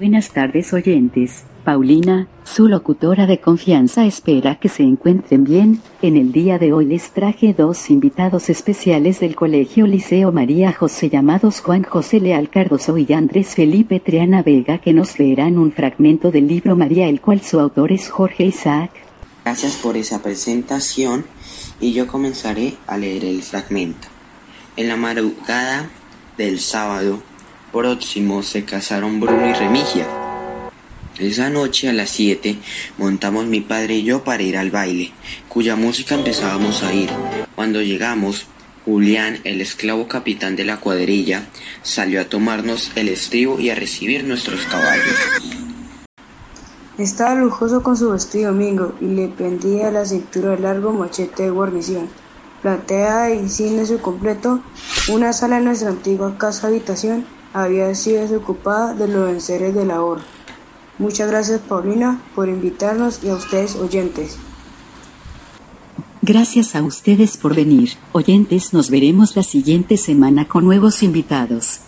Buenas tardes oyentes. Paulina, su locutora de confianza espera que se encuentren bien. En el día de hoy les traje dos invitados especiales del Colegio Liceo María José llamados Juan José Leal Cardoso y Andrés Felipe Triana Vega que nos leerán un fragmento del libro María el cual su autor es Jorge Isaac. Gracias por esa presentación y yo comenzaré a leer el fragmento. En la madrugada del sábado próximo se casaron Bruno y Remigia. Esa noche a las 7 montamos mi padre y yo para ir al baile, cuya música empezábamos a ir. Cuando llegamos, Julián, el esclavo capitán de la cuadrilla, salió a tomarnos el estribo y a recibir nuestros caballos. Estaba lujoso con su vestido domingo y le pendía a la cintura el largo machete de guarnición. Plateada y sin su completo, una sala en nuestra antigua casa habitación había sido desocupada de los venceres de la hora. Muchas gracias Paulina por invitarnos y a ustedes oyentes. Gracias a ustedes por venir. Oyentes, nos veremos la siguiente semana con nuevos invitados.